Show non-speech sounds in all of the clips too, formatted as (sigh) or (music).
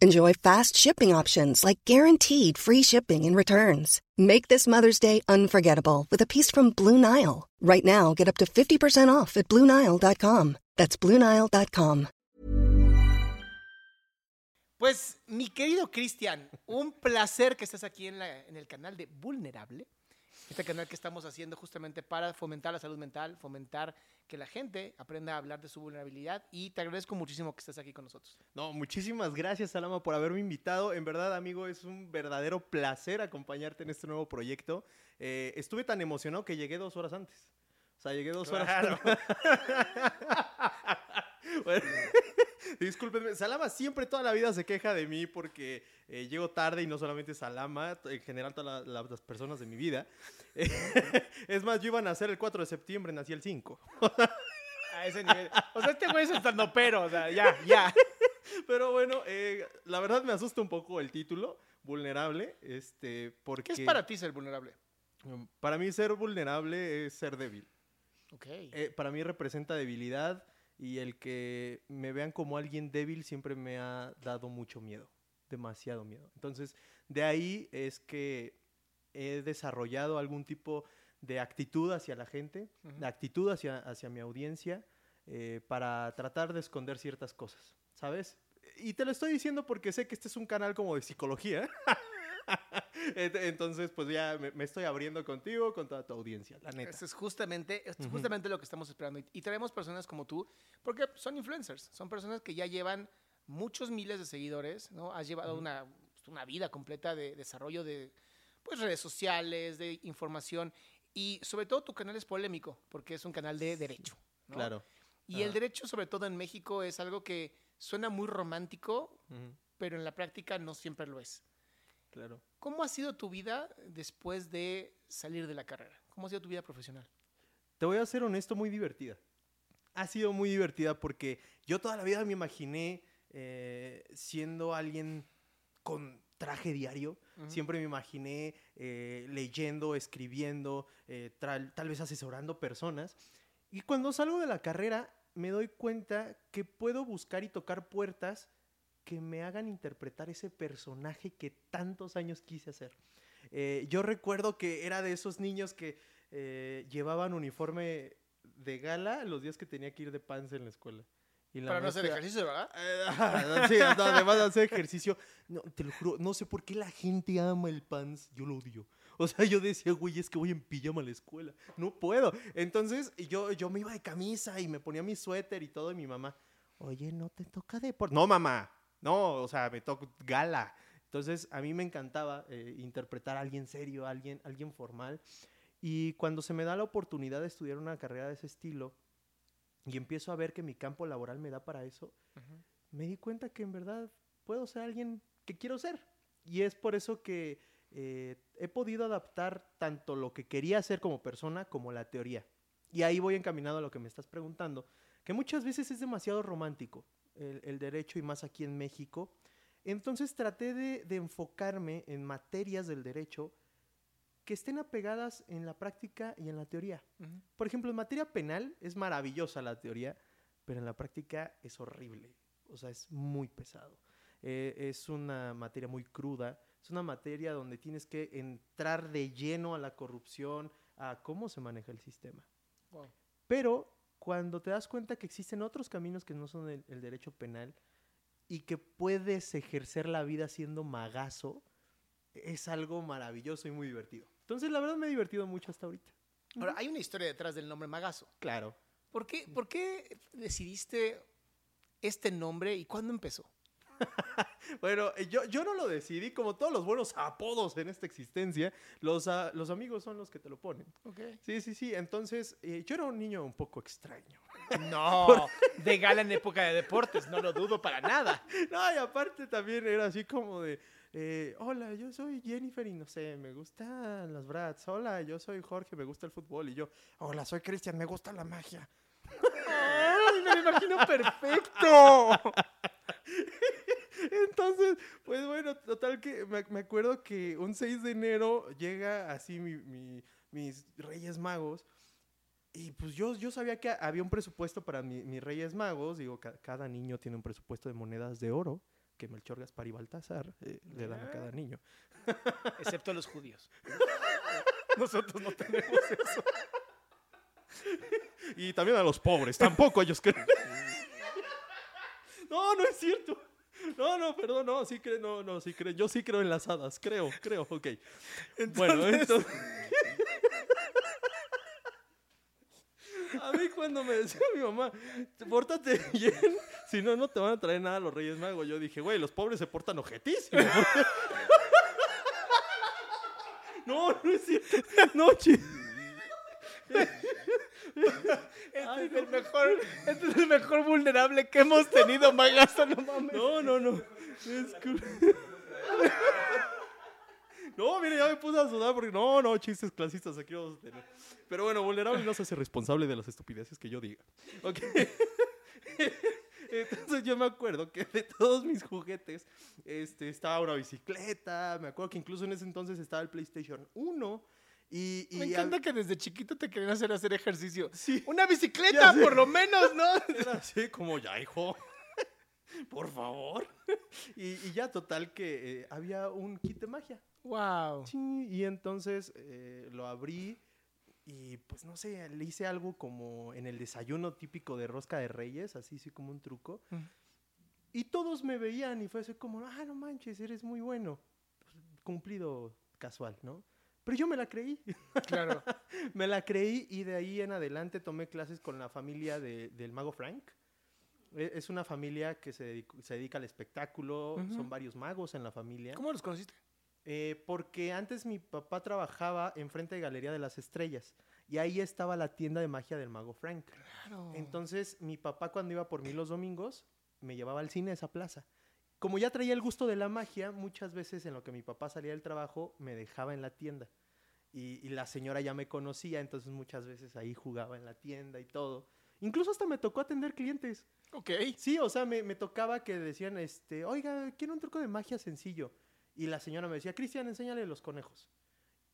Enjoy fast shipping options like guaranteed free shipping and returns. Make this Mother's Day unforgettable with a piece from Blue Nile. Right now, get up to 50% off at BlueNile.com. That's BlueNile.com. Pues, mi querido Cristian, un placer que estés aquí en, la- en el canal de Vulnerable. Este canal que estamos haciendo justamente para fomentar la salud mental, fomentar que la gente aprenda a hablar de su vulnerabilidad. Y te agradezco muchísimo que estés aquí con nosotros. No, muchísimas gracias, Salama, por haberme invitado. En verdad, amigo, es un verdadero placer acompañarte en este nuevo proyecto. Eh, estuve tan emocionado que llegué dos horas antes. O sea, llegué dos Claro. horas (laughs) Bueno, (laughs) Discúlpenme, Salama siempre toda la vida se queja de mí porque eh, llego tarde y no solamente Salama, en general todas la- la- las personas de mi vida. (laughs) es más, yo iba a nacer el 4 de septiembre, nací el 5. (laughs) A ese nivel. O sea, este güey es estando pero, o sea, ya, ya. Pero bueno, eh, la verdad me asusta un poco el título, vulnerable, este, porque... ¿Qué es para ti ser vulnerable? Mm, Para mí ser vulnerable es ser débil. Ok. Eh, para mí representa debilidad y el que me vean como alguien débil siempre me ha dado mucho miedo, demasiado miedo. Entonces, de ahí es que he desarrollado algún tipo de actitud hacia la gente, de actitud hacia, hacia mi audiencia, eh, para tratar de esconder ciertas cosas, ¿sabes? Y te lo estoy diciendo porque sé que este es un canal como de psicología. (laughs) (laughs) Ent- Entonces, pues ya me, me estoy abriendo contigo, con toda tu audiencia, la neta. Eso es justamente, es justamente lo que estamos esperando. Y, traemos personas como tú, porque son influencers, son personas que ya llevan muchos miles de seguidores, ¿no? Has llevado una, una vida completa de desarrollo de pues, redes sociales, de información. Y sobre todo tu canal es polémico, porque es un canal de derecho. ¿no? Claro. Y el Ajá. derecho, sobre todo en México, es algo que suena muy romántico, pero en la práctica no siempre lo es. Claro. ¿Cómo ha sido tu vida después de salir de la carrera? ¿Cómo ha sido tu vida profesional? Te voy a ser honesto, muy divertida. Ha sido muy divertida porque yo toda la vida me imaginé eh, siendo alguien con traje diario. Siempre me imaginé eh, leyendo, escribiendo, eh, tal, tal vez asesorando personas. Y cuando salgo de la carrera me doy cuenta que puedo buscar y tocar puertas que me hagan interpretar ese personaje que tantos años quise hacer. Eh, yo recuerdo que era de esos niños que eh, llevaban uniforme de gala los días que tenía que ir de pants en la escuela. Y la Para no hacer ejercicio, ¿verdad? Eh, sí, no, además de hacer ejercicio. No, te lo juro, no sé por qué la gente ama el pants. Yo lo odio. O sea, yo decía, güey, es que voy en pijama a la escuela. No puedo. Entonces, yo, yo me iba de camisa y me ponía mi suéter y todo. Y mi mamá, oye, no te toca deporte. No, mamá. No, o sea, me toca gala. Entonces, a mí me encantaba eh, interpretar a alguien serio, a alguien, alguien formal. Y cuando se me da la oportunidad de estudiar una carrera de ese estilo y empiezo a ver que mi campo laboral me da para eso, me di cuenta que en verdad puedo ser alguien que quiero ser. Y es por eso que eh, he podido adaptar tanto lo que quería hacer como persona como la teoría. Y ahí voy encaminado a lo que me estás preguntando, que muchas veces es demasiado romántico el, el derecho y más aquí en México. Entonces traté de, de enfocarme en materias del derecho que estén apegadas en la práctica y en la teoría. Por ejemplo, en materia penal es maravillosa la teoría, pero en la práctica es horrible. O sea, es muy pesado. Eh, es una materia muy cruda. Es una materia donde tienes que entrar de lleno a la corrupción, a cómo se maneja el sistema. Wow. Pero cuando te das cuenta que existen otros caminos que no son el, el derecho penal y que puedes ejercer la vida siendo magazo, es algo maravilloso y muy divertido. Entonces, la verdad me he divertido mucho hasta ahorita. Ahora, hay una historia detrás del nombre Magazo. Claro. ¿Por qué, ¿Por qué decidiste este nombre y cuándo empezó? (laughs) Bueno, eh, yo, yo no lo decidí, como todos los buenos apodos en esta existencia, los, ah, los amigos son los que te lo ponen. Okay. Sí, sí, sí. Entonces, eh, yo era un niño un poco extraño. (laughs) No, (laughs) de gala en época de deportes, no lo dudo para nada. No, y aparte también era así como de, eh, hola, yo soy Jennifer y no sé, me gustan las brats. Hola, yo soy Jorge, me gusta el fútbol. Y yo, hola, soy Cristian, me gusta la magia. ¡Ay, me lo imagino perfecto! Entonces, pues bueno, total que me, me acuerdo que un 6 de enero llega así mi- mi- mis Reyes Magos. Y pues yo, yo sabía que había un presupuesto para mi- mis Reyes Magos. Digo, ca- cada niño tiene un presupuesto de monedas de oro que Melchor, Gaspar y Baltasar eh, le dan a cada niño. Excepto los judíos. (laughs) Nosotros no tenemos eso. Y también a los pobres, tampoco ellos creen. No, no es cierto. No, no, perdón, no, sí creo, no, no, sí creo. Yo sí creo en las hadas, creo, creo, ok. Bueno, entonces. A mí cuando me decía mi mamá, pórtate bien, si no, no te van a traer nada los Reyes Magos. Yo dije, güey, los pobres se portan ojetísimo. (laughs) No, no es cierto. No, chi- Este es, el mejor, este es el mejor vulnerable que hemos tenido, Magazo, no mames. No, no, no. Es No, mire, ya me puse a sudar porque no, no, chistes clasistas aquí vamos a tener. Pero bueno, vulnerable no se hace responsable de las estupideces que yo diga. Ok. Entonces yo me acuerdo que de todos mis juguetes este, estaba una bicicleta, me acuerdo que incluso en ese entonces estaba el PlayStation 1 y... y Me encanta que desde chiquito te querían hacer hacer ejercicio. Sí. Una bicicleta, por lo menos, ¿no? (laughs) Era así (laughs) como, ya, hijo, (laughs) por favor. Y, y ya, total, que eh, había un kit de magia. Wow. Sí, y entonces eh, lo abrí y pues no sé, le hice algo como en el desayuno típico de rosca de reyes, así, sí, como un truco. Mm. Y todos me veían y fue así como, ah, no manches, eres muy bueno. Pues, cumplido casual, ¿no? Pero yo me la creí. Claro. (laughs) Me la creí y de ahí en adelante tomé clases con la familia de- del mago Frank. E- Es una familia que se, dedico- se dedica al espectáculo, son varios magos en la familia. ¿Cómo los conociste? Eh, porque antes mi papá trabajaba enfrente de Galería de las Estrellas y ahí estaba la tienda de magia del mago Frank. Claro. Entonces mi papá cuando iba por mí los domingos me llevaba al cine a esa plaza. Como ya traía el gusto de la magia, muchas veces en lo que mi papá salía del trabajo me dejaba en la tienda. Y, y la señora ya me conocía, entonces muchas veces ahí jugaba en la tienda y todo. Incluso hasta me tocó atender clientes. ok. Sí, o sea, me, me tocaba que decían, este, oiga, quiero un truco de magia sencillo. Y la señora me decía, Cristian, enséñale los conejos.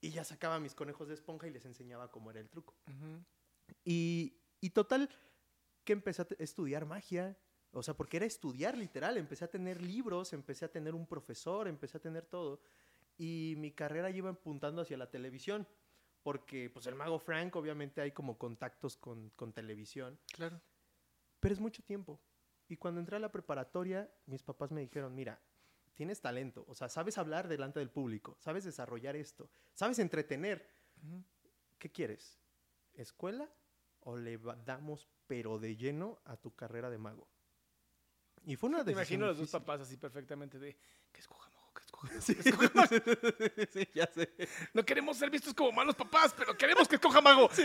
Y ya sacaba mis conejos de esponja y les enseñaba cómo era el truco. Y, y total, que empecé a estudiar magia. O sea, porque era estudiar literal. Empecé a tener libros, empecé a tener un profesor, empecé a tener todo. Y mi carrera iba apuntando hacia la televisión. Porque, pues, el mago Frank, obviamente, hay como contactos con, con televisión. Claro. Pero es mucho tiempo. Y cuando entré a la preparatoria, mis papás me dijeron, mira, tienes talento, o sea, sabes hablar delante del público, sabes desarrollar esto, sabes entretener. ¿Qué quieres? ¿Escuela o le damos pero de lleno a tu carrera de mago? Y fue una Me decisión imagino a los dos difícil. papás así perfectamente de que escoja (laughs) Sí, que escoja mago. (laughs) sí, ya sé. No queremos ser vistos como malos papás, pero queremos que escoja mago. (laughs)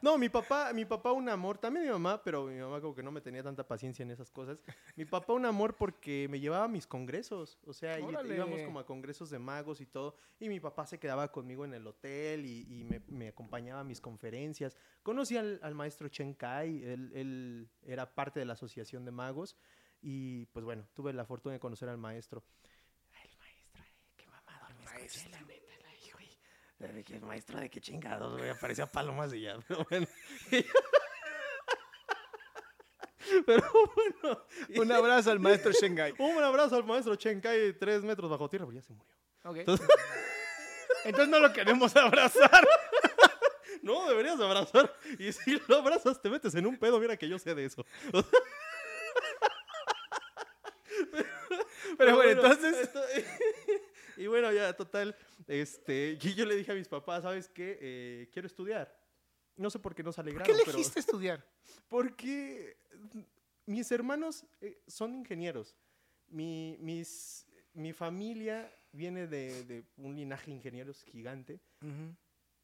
No, mi papá, mi papá un amor, también mi mamá, pero mi mamá como que no me tenía tanta paciencia en esas cosas. Mi papá un amor porque me llevaba a mis congresos, o sea, Órale. íbamos como a congresos de magos y todo, y mi papá se quedaba conmigo en el hotel y, y me, me acompañaba a mis conferencias. Conocí al, al maestro Chen Kai, él, él era parte de la asociación de magos, y pues bueno, tuve la fortuna de conocer al maestro. Ay, el maestro, ay, qué la neta, la- güey. ¿De qué maestro de qué chingados, güey? Aparecía palomas y ya, (laughs) pero bueno. (laughs) pero bueno. Un abrazo al maestro Shengai. (laughs) Un abrazo al maestro Chenkai, tres metros bajo tierra, pero ya se murió. Ok. Entonces- Entonces no lo queremos abrazar. No, deberías abrazar. Y si lo abrazas, te metes en un pedo. Mira que yo sé de eso. Pero bueno, entonces- esto- y bueno, ya, total. Este, (laughs) y yo le dije a mis papás, ¿sabes qué? Eh, quiero estudiar. No sé por qué nos ¿Por alegraron, qué pero... elegiste estudiar? (laughs) Porque mis hermanos eh, son ingenieros. Mi, mis, mi familia viene de, de un linaje de ingenieros gigante.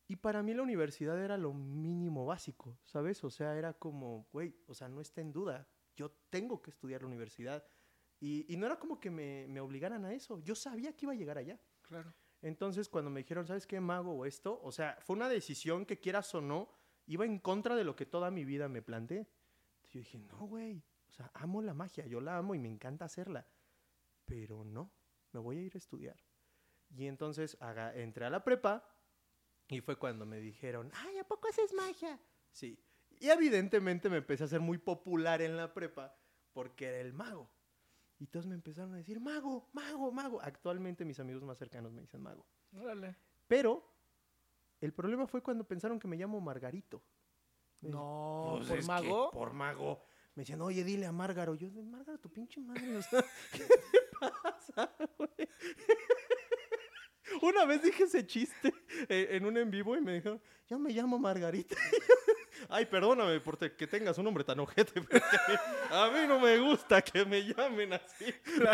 Y para mí la universidad era lo mínimo básico, ¿sabes? O sea, era como, güey, o sea, no está en duda. Yo tengo que estudiar la universidad. Y, y no era como que me, me obligaran a eso. Yo sabía que iba a llegar allá. Claro. Entonces, cuando me dijeron, ¿sabes qué, mago o esto? O sea, fue una decisión que quieras o no, iba en contra de lo que toda mi vida me planteé. Entonces, yo dije, no, güey. O sea, amo la magia, yo la amo y me encanta hacerla. Pero no, me voy a ir a estudiar. Y entonces haga- entré a la prepa y fue cuando me dijeron, ay, ¿a poco haces magia? Sí. Y evidentemente me empecé a ser muy popular en la prepa porque era el mago. Y todos me empezaron a decir, mago, mago, mago. Actualmente mis amigos más cercanos me dicen mago. Órale. Pero el problema fue cuando pensaron que me llamo Margarito. Me No, Pues por mago. por mago. Me decían, oye, dile a Márgaro. Yo, Márgaro, tu pinche madre. (laughs) ¿qué te pasa, güey? Una vez dije ese chiste eh, en un en vivo y me dijeron, yo me llamo Margarita. (laughs) Ay, perdóname por te- que tengas un nombre tan ojete, pero es que a, mí, a mí no me gusta que me llamen así.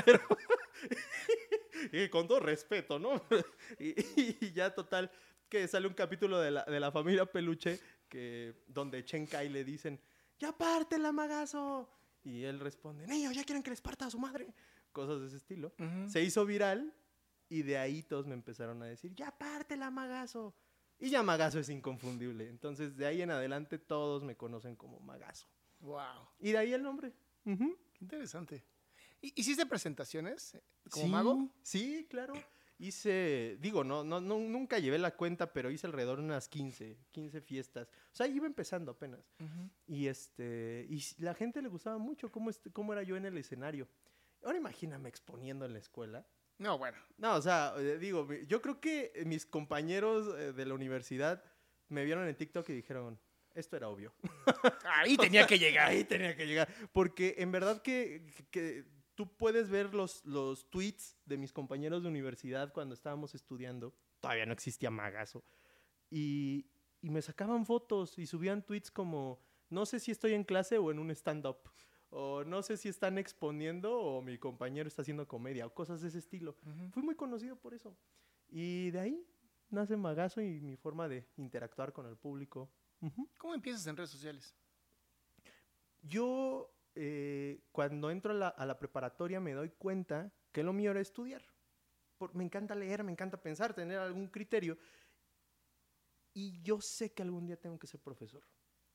Pero- (laughs) y con todo respeto, ¿no? (laughs) y, y ya total, que sale un capítulo de la, de la familia Peluche que, donde Chen Kai le dicen, ya pártela, magazo. Y él responde, niños, ya quieren que les parta a su madre. Cosas de ese estilo. Ujú. Se hizo viral y de ahí todos me empezaron a decir, ya pártela, magazo. Y ya magazo es inconfundible. Entonces, de ahí en adelante todos me conocen como magazo. Wow. Y de ahí el nombre. Qué interesante. ¿Y- ¿Hiciste presentaciones eh, como Sí, mago? Sí, claro. Hice, digo, no, no, no, nunca llevé la cuenta, pero hice alrededor de unas 15, 15 fiestas. O sea, iba empezando apenas. Y este, y la gente le gustaba mucho cómo, este- cómo era yo en el escenario. Ahora imagíname exponiendo en la escuela. No, bueno. No, o sea, eh, digo, yo creo que eh, mis compañeros eh, de la universidad me vieron en TikTok y dijeron, esto era obvio. (laughs) Ahí tenía que llegar. Ahí tenía que llegar. Porque en verdad que, que tú puedes ver los, los tweets de mis compañeros de universidad cuando estábamos estudiando. Todavía no existía Magazo. Y, y me sacaban fotos y subían tweets como, no sé si estoy en clase o en un stand-up. O no sé si están exponiendo o mi compañero está haciendo comedia o cosas de ese estilo. Fui muy conocido por eso. Y de ahí nace Magazo y mi forma de interactuar con el público. Ujú. ¿Cómo empiezas en redes sociales? Yo, eh, cuando entro a la, a la preparatoria, me doy cuenta que lo mío era estudiar. Por- me encanta leer, me encanta pensar, tener algún criterio. Y yo sé que algún día tengo que ser profesor.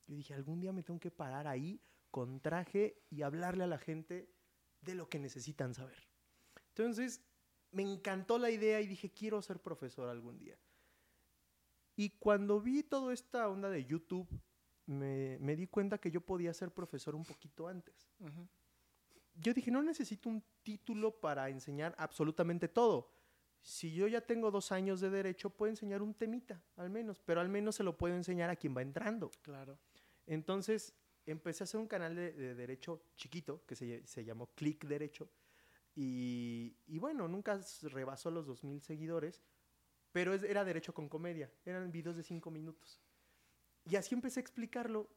Yo dije, algún día me tengo que parar ahí con traje y hablarle a la gente de lo que necesitan saber. Entonces, me encantó la idea y dije, quiero ser profesor algún día. Y cuando vi toda esta onda de YouTube, me, me di cuenta que yo podía ser profesor un poquito antes. Yo dije, no necesito un título para enseñar absolutamente todo. Si yo ya tengo dos años de derecho, puedo enseñar un temita, al menos, pero al menos se lo puedo enseñar a quien va entrando. Claro. Entonces empecé a hacer un canal de, de derecho chiquito que se, se llamó Click Derecho. Y, y bueno, nunca rebasó los 2.000 seguidores, pero es- era derecho con comedia. Eran videos de 5 minutos. Y así empecé a explicarlo.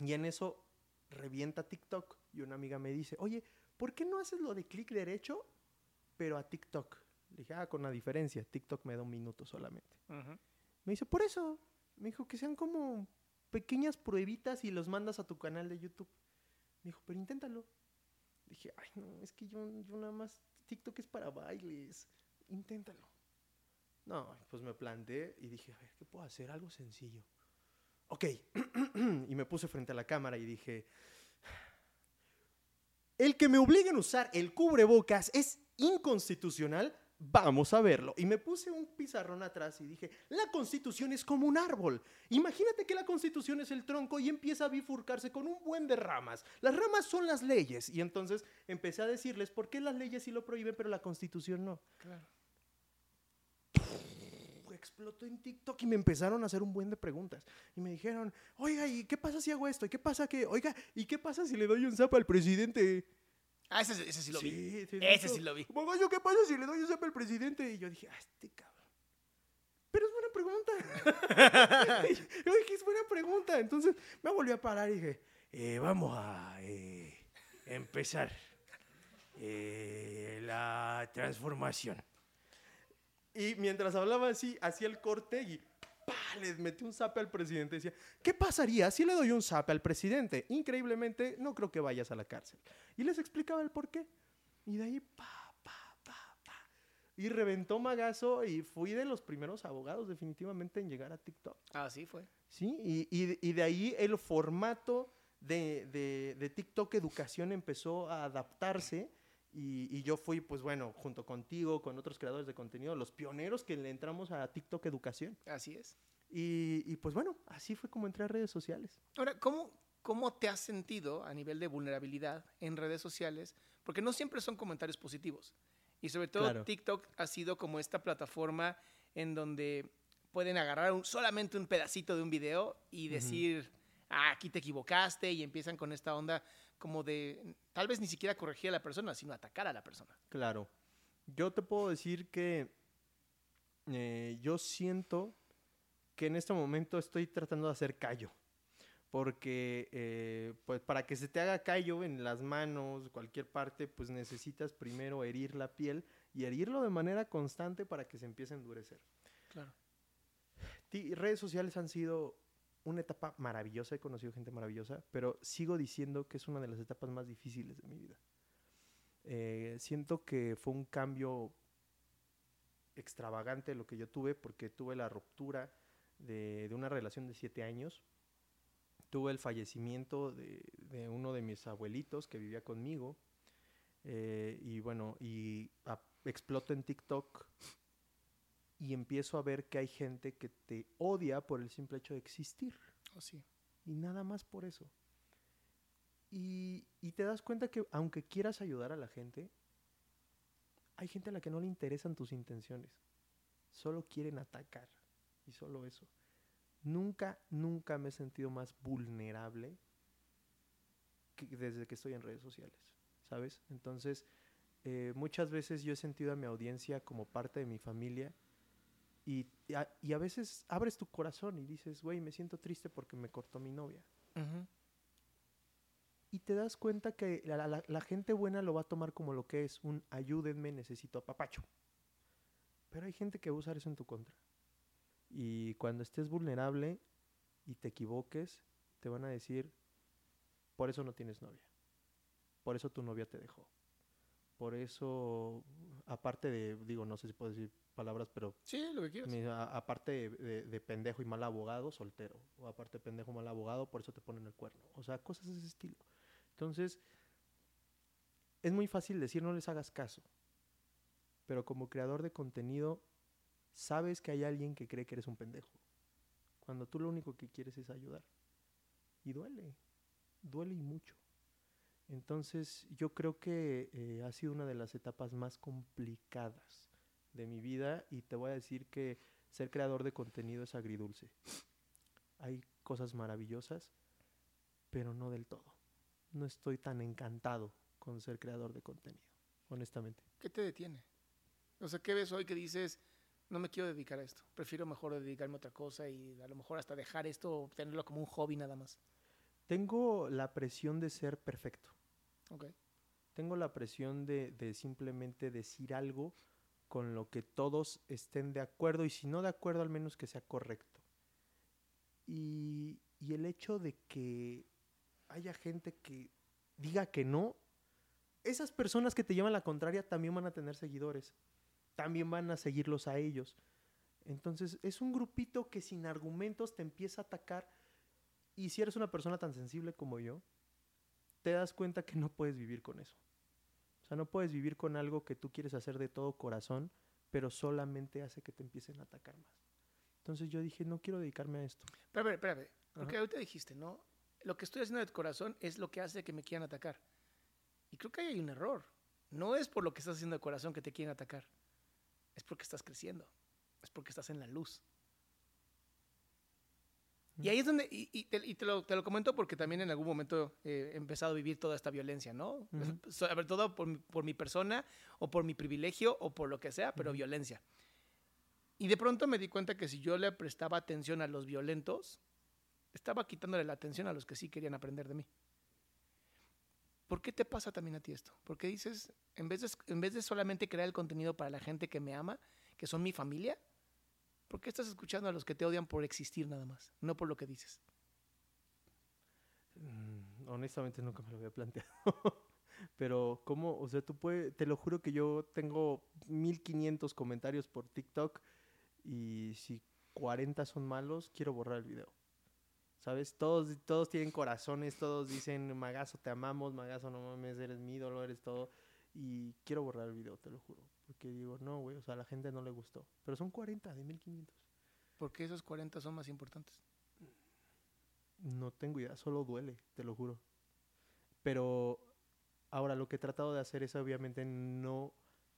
Y en eso revienta TikTok. Y una amiga me dice, oye, ¿por qué no haces lo de Click Derecho, pero a TikTok? Le dije, ah, con una diferencia. TikTok me da un minuto solamente. Ujú. Me dice, por eso. Me dijo que sean como pequeñas pruebitas y los mandas a tu canal de YouTube. Me dijo, pero inténtalo. Dije, ay, no, es que yo, yo nada más, TikTok es para bailes. Inténtalo. No, pues me planteé y dije, a ver, ¿qué puedo hacer? Algo sencillo. Ok. (clears throat) y me puse frente a la cámara y dije, el que me obliguen a usar el cubrebocas es inconstitucional. Vamos a verlo. Y me puse un pizarrón atrás y dije, la constitución es como un árbol. Imagínate que la constitución es el tronco y empieza a bifurcarse con un buen de ramas. Las ramas son las leyes. Y entonces empecé a decirles, ¿por qué las leyes sí lo prohíben pero la constitución no? Claro. explotó en TikTok y me empezaron a hacer un buen de preguntas. Y me dijeron, oiga, ¿y qué pasa si hago esto? ¿Y qué pasa que, oiga, ¿y qué pasa si le doy un zap al presidente? Ah, ese, ese sí lo vi. Sí, Ese sí lo vi. ¿qué pasa si le doy un zap al presidente? Y yo dije, ah, este cabrón. Pero es buena pregunta. (laughs) (laughs) yo dije, es buena pregunta. Entonces me volví a parar y dije, "Eh, vamos a eh, empezar eh, la transformación. Y mientras hablaba así, hacía el corte y ¡pa! le metí un zape al presidente. Decía, ¿qué pasaría si le doy un zape al presidente? Increíblemente, no creo que vayas a la cárcel. Y les explicaba el por qué. Y de ahí, pa, pa, pa, pa. Y reventó magazo y fui de los primeros abogados definitivamente en llegar a TikTok. Así fue. ¿sí? Y, y- y de ahí el formato de, de- de TikTok Educación empezó a adaptarse y, y yo fui, pues bueno, junto contigo, con otros creadores de contenido, los pioneros que le entramos a TikTok Educación. Así es. Y, y, pues bueno, así fue como entré a redes sociales. Ahora, ¿cómo, ¿cómo te has sentido a nivel de vulnerabilidad en redes sociales? Porque no siempre son comentarios positivos. Y sobre todo Claro. TikTok ha sido como esta plataforma en donde pueden agarrar un- solamente un pedacito de un video y decir, ah, aquí te equivocaste, y empiezan con esta onda como de, tal vez ni siquiera corregir a la persona, sino atacar a la persona. Claro. Yo te puedo decir que eh, yo siento que en este momento estoy tratando de hacer callo. Porque, eh, pues, para que se te haga callo en las manos, cualquier parte, pues necesitas primero herir la piel y herirlo de manera constante para que se empiece a endurecer. Claro. Ti- redes sociales han sido una etapa maravillosa, he conocido gente maravillosa, pero sigo diciendo que es una de las etapas más difíciles de mi vida. Eh, siento que fue un cambio extravagante lo que yo tuve porque tuve la ruptura de, de una relación de siete años, tuve el fallecimiento de, de uno de mis abuelitos que vivía conmigo. Eh, y bueno, y a- exploto en TikTok y empiezo a ver que hay gente que te odia por el simple hecho de existir. Oh, sí. Y nada más por eso. Y, y te das cuenta que aunque quieras ayudar a la gente, hay gente a la que no le interesan tus intenciones. Solo quieren atacar. Y solo eso. Nunca, nunca me he sentido más vulnerable que desde que estoy en redes sociales. ¿Sabes? Entonces, eh, muchas veces yo he sentido a mi audiencia como parte de mi familia. Y, y a, y a veces abres tu corazón y dices, güey, me siento triste porque me cortó mi novia. Y te das cuenta que la, la- la gente buena lo va a tomar como lo que es un ayúdenme, necesito apapacho. Pero hay gente que va a usar eso en tu contra. Y cuando estés vulnerable y te equivoques, te van a decir, por eso no tienes novia. Por eso tu novia te dejó. Por eso, aparte de, digo, no sé si puedo decir palabras, pero Sí, lo que quieras. aparte de, de- de pendejo y mal abogado, soltero. O aparte de pendejo mal abogado, por eso te ponen el cuerno. O sea, cosas de ese estilo. Entonces, es muy fácil decir no les hagas caso. Pero como creador de contenido, sabes que hay alguien que cree que eres un pendejo. Cuando tú lo único que quieres es ayudar. Y duele. Duele y mucho. Entonces, yo creo que eh, ha sido una de las etapas más complicadas de mi vida y te voy a decir que ser creador de contenido es agridulce. Hay cosas maravillosas, pero no del todo. No estoy tan encantado con ser creador de contenido, honestamente. ¿Qué te detiene? O sea, ¿qué ves hoy que dices, no me quiero dedicar a esto? Prefiero mejor dedicarme a otra cosa y a lo mejor hasta dejar esto tenerlo como un hobby nada más. Tengo la presión de ser perfecto. Tengo la presión de, de simplemente decir algo con lo que todos estén de acuerdo y si no de acuerdo al menos que sea correcto. Y, y el hecho de que haya gente que diga que no, esas personas que te llevan la contraria también van a tener seguidores, también van a seguirlos a ellos. Entonces es un grupito que sin argumentos te empieza a atacar y si eres una persona tan sensible como yo, te das cuenta que no puedes vivir con eso. O sea, no puedes vivir con algo que tú quieres hacer de todo corazón, pero solamente hace que te empiecen a atacar más. Entonces yo dije, no quiero dedicarme a esto. Pero, espérame, espérame. Porque ahorita dijiste, ¿no? Lo que estoy haciendo de corazón es lo que hace que me quieran atacar. Y creo que ahí hay un error. No es por lo que estás haciendo de corazón que te quieren atacar. Es porque estás creciendo. es porque estás en la luz. Y ahí es donde, y, y te, y te lo, te lo comento porque también en algún momento eh, he empezado a vivir toda esta violencia, ¿no? Sobre todo por, mi- por mi persona o por mi privilegio o por lo que sea, pero violencia. Y de pronto me di cuenta que si yo le prestaba atención a los violentos, estaba quitándole la atención a los que sí querían aprender de mí. ¿Por qué te pasa también a ti esto? Porque dices, en vez, de, en vez de solamente crear el contenido para la gente que me ama, que son mi familia, ¿por qué estás escuchando a los que te odian por existir nada más? No por lo que dices. Mm, honestamente nunca me lo había planteado. (laughs) Pero, ¿cómo? O sea, tú puedes, te lo juro que yo tengo 1500 comentarios por TikTok y si 40 son malos, quiero borrar el video. ¿Sabes? Todos, todos tienen corazones, todos dicen, Magazo, te amamos, Magazo, no mames, eres mi ídolo, eres todo. Y quiero borrar el video, te lo juro. Porque digo, no, güey, o sea, a la gente no le gustó. Pero son 40 de 1500. Porque esos 40 son más importantes. No tengo idea, solo duele, te lo juro. Pero ahora lo que he tratado de hacer es obviamente no,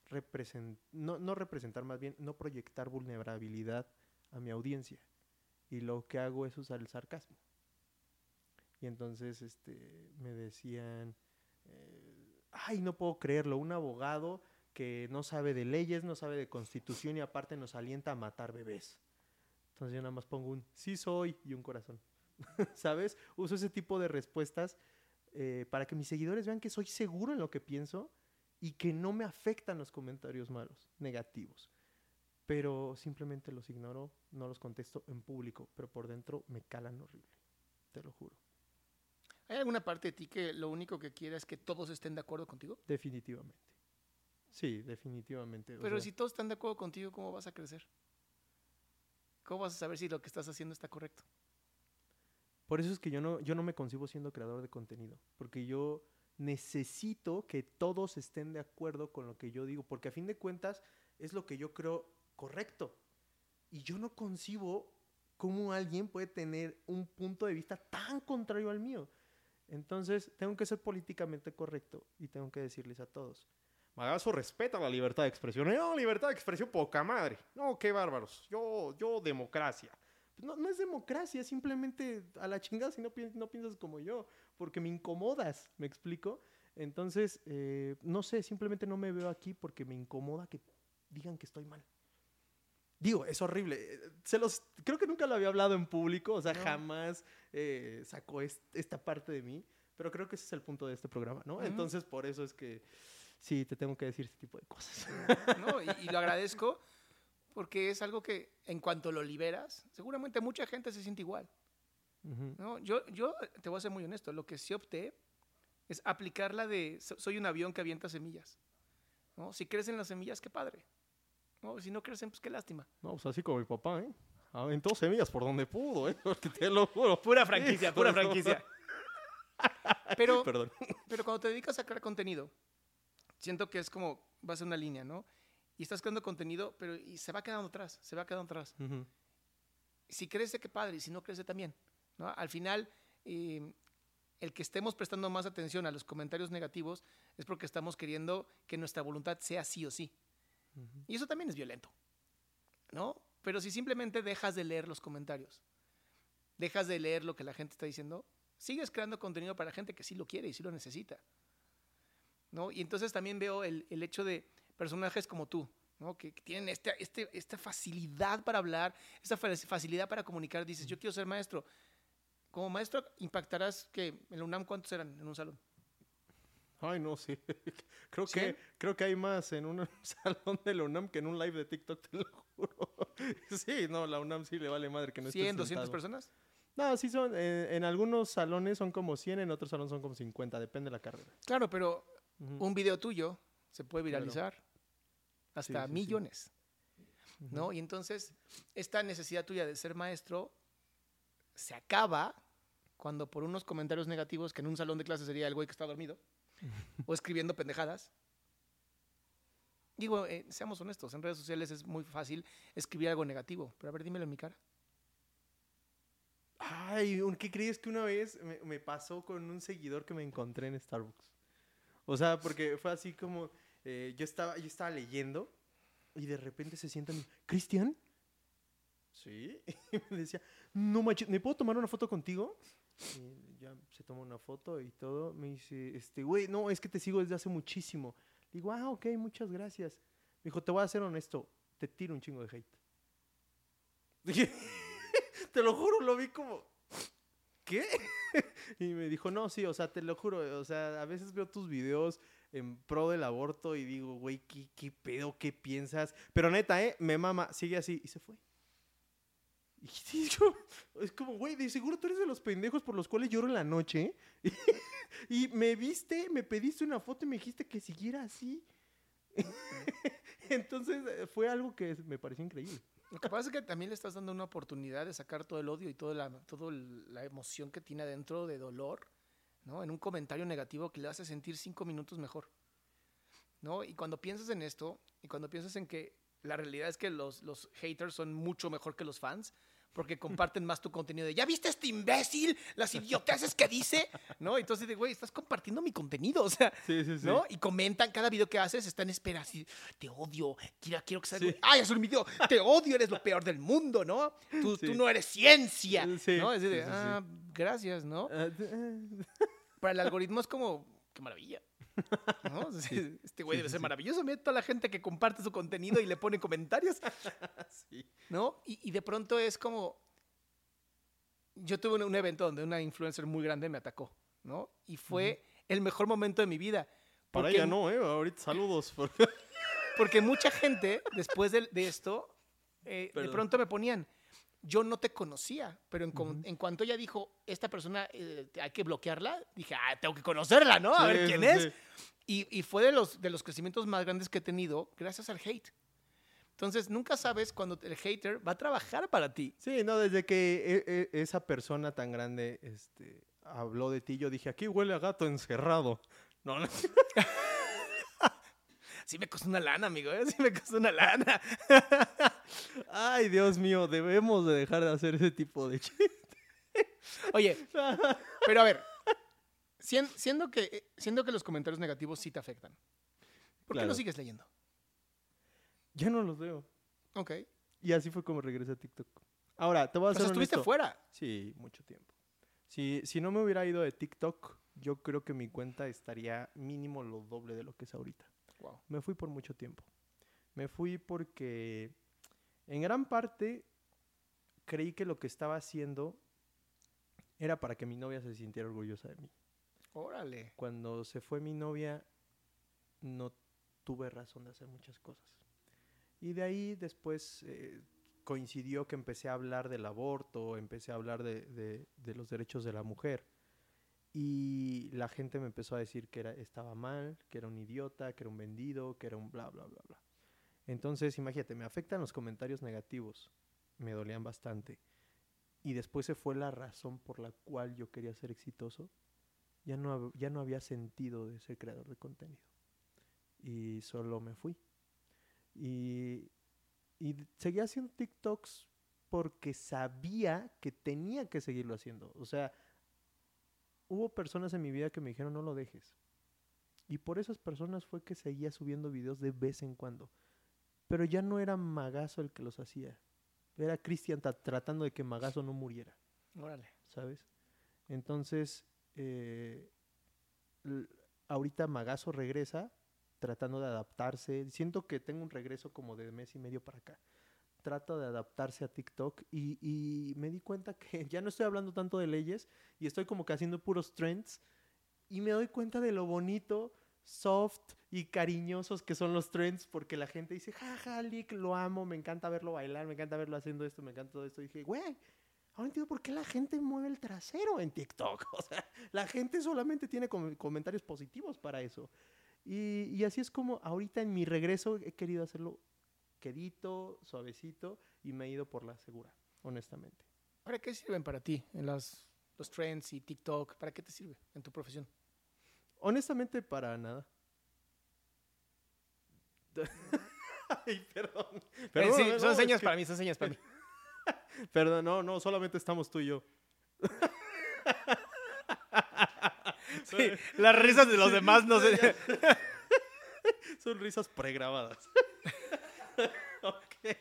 represent no, no representar, más bien no proyectar vulnerabilidad a mi audiencia. Y lo que hago es usar el sarcasmo. Y entonces este, me decían, eh, ay, no puedo creerlo, un abogado que no sabe de leyes, no sabe de constitución y aparte nos alienta a matar bebés. Entonces yo nada más pongo un sí soy y un corazón. (laughs) ¿Sabes? Uso ese tipo de respuestas eh, para que mis seguidores vean que soy seguro en lo que pienso y que no me afectan los comentarios malos, negativos. Pero simplemente los ignoro, no los contesto en público, pero por dentro me calan horrible. Te lo juro. ¿Hay alguna parte de ti que lo único que quiere es que todos estén de acuerdo contigo? Definitivamente. Sí, definitivamente. o Pero sea, si todos están de acuerdo contigo, ¿cómo vas a crecer? ¿Cómo vas a saber si lo que estás haciendo está correcto? Por eso es que yo no, yo no me concibo siendo creador de contenido, porque yo necesito que todos estén de acuerdo con lo que yo digo, porque a fin de cuentas es lo que yo creo correcto. Y yo no concibo cómo alguien puede tener un punto de vista tan contrario al mío. Entonces, tengo que ser políticamente correcto y tengo que decirles a todos. Magazo respeta la libertad de expresión. No, libertad de expresión poca madre. No, qué bárbaros. Yo, yo, democracia. Pues no, no es democracia, es simplemente a la chingada si no, pi- no piensas como yo, porque me incomodas, ¿me explico? Entonces, eh, no sé, simplemente no me veo aquí porque me incomoda que digan que estoy mal. Digo, es horrible. eh, Se los, creo que nunca lo había hablado en público, o sea, No. jamás eh, sacó es- esta parte de mí, pero creo que ese es el punto de este programa, ¿no? Entonces, por eso es que sí, te tengo que decir este tipo de cosas. ¿no? Y, y lo agradezco porque es algo que en cuanto lo liberas, seguramente mucha gente se siente igual. ¿no? Yo, yo te voy a ser muy honesto, lo que sí opté es aplicarla de so- soy un avión que avienta semillas. ¿no? Si crecen las semillas, qué padre. ¿no? Si no crecen, pues qué lástima. No, pues así como mi papá, ¿eh? Aventó semillas por donde pudo, ¿eh? (laughs) Porque te lo juro. Pura franquicia, pura de franquicia. (laughs) Pero, Perdón. pero cuando te dedicas a crear contenido, siento que es como, va a ser una línea, ¿no? Y estás creando contenido, pero y se va quedando atrás, se va quedando atrás. Ujú. si crece, qué padre, y si no crece también. ¿no? Al final, eh, el que estemos prestando más atención a los comentarios negativos es porque estamos queriendo que nuestra voluntad sea sí o sí. Y eso también es violento, ¿no? Pero si simplemente dejas de leer los comentarios, dejas de leer lo que la gente está diciendo, sigues creando contenido para gente que sí lo quiere y sí lo necesita. ¿No? Y entonces también veo el, el hecho de personajes como tú, ¿no? que, que tienen esta, este, esta facilidad para hablar, esta fa- facilidad para comunicar. Dices, yo quiero ser maestro. Como maestro impactarás que en la UNAM, ¿cuántos eran en un salón? Ay, no, sí. (laughs) creo, que, creo que hay más en un (laughs) salón de la UNAM que en un live de TikTok, te lo juro. (laughs) sí, no, la UNAM sí le vale madre que no esté 100, 200 sentado. personas. No, sí son, eh, en algunos salones son como 100, en otros salones son como 50, depende de la carrera. Claro, pero Un video tuyo se puede Claro. viralizar hasta Sí, sí, sí. millones. ¿no? Y entonces, esta necesidad tuya de ser maestro se acaba cuando por unos comentarios negativos, que en un salón de clases sería el güey que está dormido, (laughs) o escribiendo pendejadas. Digo, eh, seamos honestos, en redes sociales es muy fácil escribir algo negativo, pero a ver, dímelo en mi cara. Ay, ¿qué crees que una vez me, me pasó con un seguidor que me encontré en Starbucks? O sea, porque fue así como, eh, yo, estaba, yo estaba leyendo y de repente se sienta, mi, Cristian, Sí. (laughs) Y me decía, no manches, ¿me puedo tomar una foto contigo? Y ya se toma una foto y todo. Me dice, este, güey, no, es que te sigo desde hace muchísimo. Digo, ah, ok, muchas gracias. Me dijo, te voy a ser honesto, te tiro un chingo de hate. Dije, (laughs) te lo juro, lo vi como, ¿qué? Y me dijo, no, sí, o sea, te lo juro, o sea, a veces veo tus videos en pro del aborto y digo, güey, ¿qué, qué pedo? ¿Qué piensas? Pero neta, ¿eh? Me mama, sigue así y se fue. Y (laughs) sí, yo, es como, güey, de seguro tú eres de los pendejos por los cuales lloro en la noche. (laughs) y me viste, me pediste una foto y me dijiste que siguiera así. (laughs) Entonces eh, fue algo que me pareció increíble. Lo que pasa es que también le estás dando una oportunidad de sacar todo el odio y toda la, la emoción que tiene adentro de dolor, ¿no? En un comentario negativo que le hace sentir cinco minutos mejor, ¿no? Y cuando piensas en esto, y cuando piensas en que la realidad es que los, los haters son mucho mejor que los fans, porque comparten más tu contenido de, ¿ya viste este imbécil? Las idioteces que dice, ¿no? Entonces, de, güey, estás compartiendo mi contenido, o sea, Sí, sí, sí. ¿no? Y comentan cada video que haces, están en espera así, te odio, quiero, quiero que salga. ¡Ay, es un video! Te odio, eres lo peor del mundo, ¿no? Tú, tú no eres ciencia, ¿no? Es de, ah, gracias, ¿no? Ah, (laughs) Para el algoritmo es como, qué maravilla. ¿No? (laughs) Este güey Sí, debe sí, ser maravilloso. Mira toda la gente que comparte su contenido y le pone comentarios. (laughs) ¿no? Y, y de pronto es como. Yo tuve un, un evento donde una influencer muy grande me atacó, ¿no? Y fue el mejor momento de mi vida. Para porque- ella no, ¿eh? Ahorita saludos. por- (laughs) Porque mucha gente, después de, de esto, eh, de pronto me ponían, yo no te conocía, pero en, cu- en cuanto ella dijo, esta persona eh, hay que bloquearla, dije, ah, tengo que conocerla, ¿no? A Sí, ver quién sí, es. Y, y fue de los, de los crecimientos más grandes que he tenido gracias al hate. Entonces, nunca sabes cuando el hater va a trabajar para ti. Sí, no, desde que e- e- esa persona tan grande este, habló de ti, yo dije, aquí huele a gato encerrado. No, no. (laughs) Sí me costó una lana, amigo, ¿eh? Sí me costó una lana. (laughs) Ay, Dios mío, debemos de dejar de hacer ese tipo de chistes. Oye, (laughs) pero a ver, sien- siendo que, eh, siendo que los comentarios negativos sí te afectan, ¿por qué Claro. lo sigues leyendo? Ya no los veo. Ok. Y así fue como regresé a TikTok. Ahora, te voy a O hacer sea, estuviste honesto. fuera. Sí, mucho tiempo. Si, si no me hubiera ido de TikTok, yo creo que mi cuenta estaría mínimo lo doble de lo que es ahorita. Wow. Me fui por mucho tiempo. Me fui porque en gran parte creí que lo que estaba haciendo era para que mi novia se sintiera orgullosa de mí. Órale. Cuando se fue mi novia, no tuve razón de hacer muchas cosas. Y de ahí después eh, coincidió que empecé a hablar del aborto, empecé a hablar de, de- de los derechos de la mujer. Y la gente me empezó a decir que era, estaba mal, que era un idiota, que era un vendido, que era un bla, bla, bla, bla. Entonces, imagínate, me afectan los comentarios negativos. Me dolían bastante. Y después se fue la razón por la cual yo quería ser exitoso. Ya no, ya no había sentido de ser creador de contenido. Y solo me fui. Y, y seguía haciendo TikToks porque sabía que tenía que seguirlo haciendo. O sea, hubo personas en mi vida que me dijeron no lo dejes. Y por esas personas fue que seguía subiendo videos de vez en cuando. Pero ya no era Magazo el que los hacía. Era Cristian ta- tratando de que Magazo no muriera. Órale. ¿sabes? Entonces, eh, ahorita Magazo regresa tratando de adaptarse. Siento que tengo un regreso como de mes y medio para acá. Trata de adaptarse a TikTok y, y me di cuenta que (laughs) ya no estoy hablando tanto de leyes y estoy como que haciendo puros trends y me doy cuenta de lo bonito, soft y cariñosos que son los trends porque la gente dice, jaja, Lick, lo amo, me encanta verlo bailar, me encanta verlo haciendo esto, me encanta todo esto. Y dije, güey, Ahora entiendo por qué la gente mueve el trasero en TikTok. (laughs) O sea, la gente solamente tiene com- comentarios positivos para eso. Y, y así es como ahorita en mi regreso he querido hacerlo quedito, suavecito y me he ido por la segura, honestamente. ¿Para qué sirven para ti en las, los trends y TikTok? ¿Para qué te sirve en tu profesión? Honestamente, para nada. (laughs) Ay, perdón. Eh, sí, no, son es señas que- para mí, son señas para mí. (laughs) Perdón, no, no, solamente estamos tú y yo. (laughs) Sí, las risas de los demás no. Son risas pregrabadas. ok,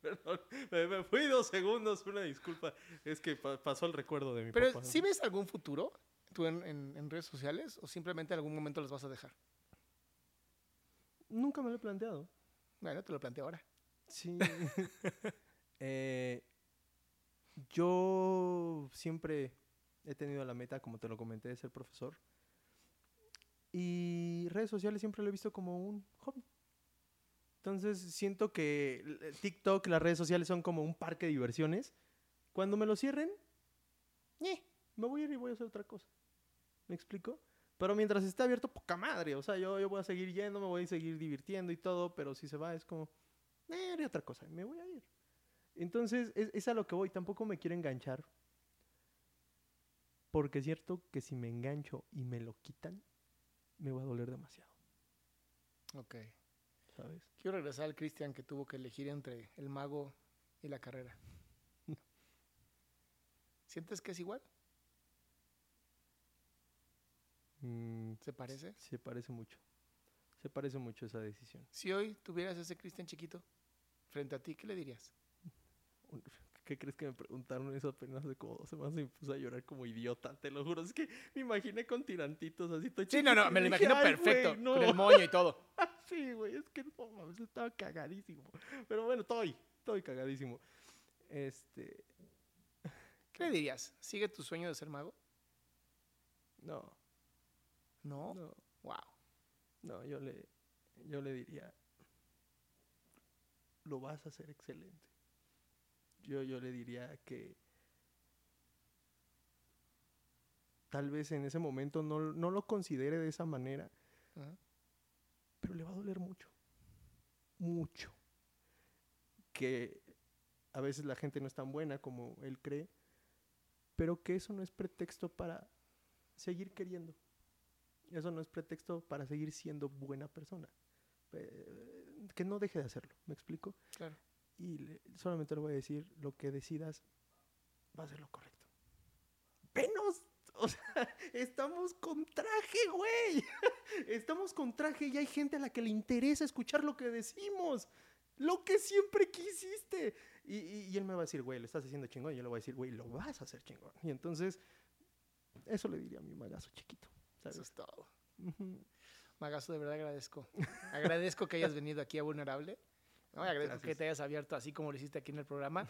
perdón. me, fui dos segundos, una disculpa. Es que pa- pasó el recuerdo de mi Pero, papá. ¿sí ves algún futuro tú en, en- en redes sociales o simplemente en algún momento los vas a dejar? Nunca me lo he planteado. Bueno, te lo planteo ahora. Sí. (laughs) Eh, yo siempre he tenido la meta, como te lo comenté, de ser profesor. Y redes sociales siempre lo he visto como un hobby. Entonces siento que TikTok, las redes sociales son como un parque de diversiones. Cuando me lo cierren, eh, me voy a ir y voy a hacer otra cosa. ¿Me explico? Pero mientras esté abierto, poca madre. O sea, yo, yo voy a seguir yendo, me voy a seguir divirtiendo y todo, pero si se va es como, eh, haré otra cosa, me voy a ir. Entonces, es, es a lo que voy, tampoco me quiero enganchar. Porque es cierto que si me engancho y me lo quitan, me va a doler demasiado, Ok. ¿sabes? Quiero regresar al Cristian que tuvo que elegir entre el mago y la carrera. (laughs) ¿Sientes que es igual? Mm, ¿Se parece? se parece mucho. Se parece mucho esa decisión. Si hoy tuvieras ese Cristian chiquito frente a ti, ¿qué le dirías? ¿Qué crees que me preguntaron eso apenas hace como dos semanas y me puse a llorar como idiota? Te lo juro, es que me imaginé con tirantitos así. todo Sí, no, no, me lo imagino "Ay, perfecto, güey, no". con el moño y todo. (laughs) Sí, güey, es que no mames, estaba cagadísimo. Pero bueno, estoy, estoy cagadísimo. Este, ¿Qué le dirías? ¿Sigue tu sueño de ser mago? no, No. no, Wow. no, yo le, yo le diría, lo vas a hacer excelente. Yo, yo le diría que tal vez en ese momento no, no lo considere de esa manera, pero le va a doler mucho. Mucho. Que a veces la gente no es tan buena como él cree, pero que eso no es pretexto para seguir queriendo. Eso no es pretexto para seguir siendo buena persona. Eh, que no deje de hacerlo, ¿me explico? Claro. Y le- solamente le voy a decir, lo que decidas va a ser lo correcto. Venos, o sea, (laughs) estamos con traje, güey. (laughs) Estamos con traje y hay gente a la que le interesa escuchar lo que decimos. Lo que siempre quisiste. Y, y- y él me va a decir, güey, lo estás haciendo chingón. Y yo le voy a decir, güey, lo vas a hacer chingón. Y entonces, eso le diría a mi magazo chiquito. Eso es todo. Magazo, de verdad agradezco. agradezco que hayas venido aquí a Vulnerable. agradezco que te hayas abierto así como lo hiciste aquí en el programa.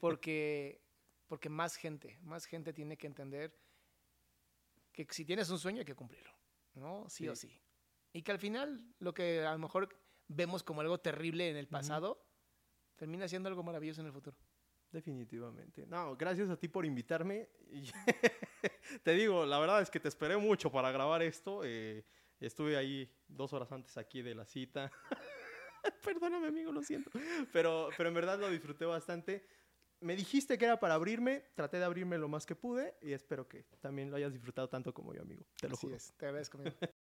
Porque, porque más gente, más gente tiene que entender que si tienes un sueño hay que cumplirlo. ¿no? Sí, o sí. Y que al final lo que a lo mejor vemos como algo terrible en el pasado, termina siendo algo maravilloso en el futuro. Definitivamente. No, gracias a ti por invitarme. (laughs) Te digo, la verdad es que te esperé mucho para grabar esto. eh, estuve ahí dos horas antes aquí de la cita. (laughs) Perdóname, amigo, lo siento. Pero, pero en verdad lo disfruté bastante. Me dijiste que era para abrirme, traté de abrirme lo más que pude y espero que también lo hayas disfrutado tanto como yo, amigo. Te lo Así juro. es, te agradezco. amigo. (laughs)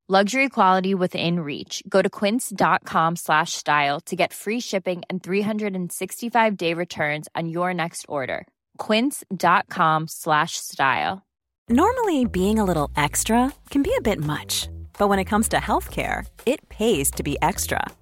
Luxury quality within reach. Go to quince.com slash style to get free shipping and 365 day returns on your next order. Quince.com slash style. Normally, being a little extra can be a bit much, but when it comes to healthcare, it pays to be extra.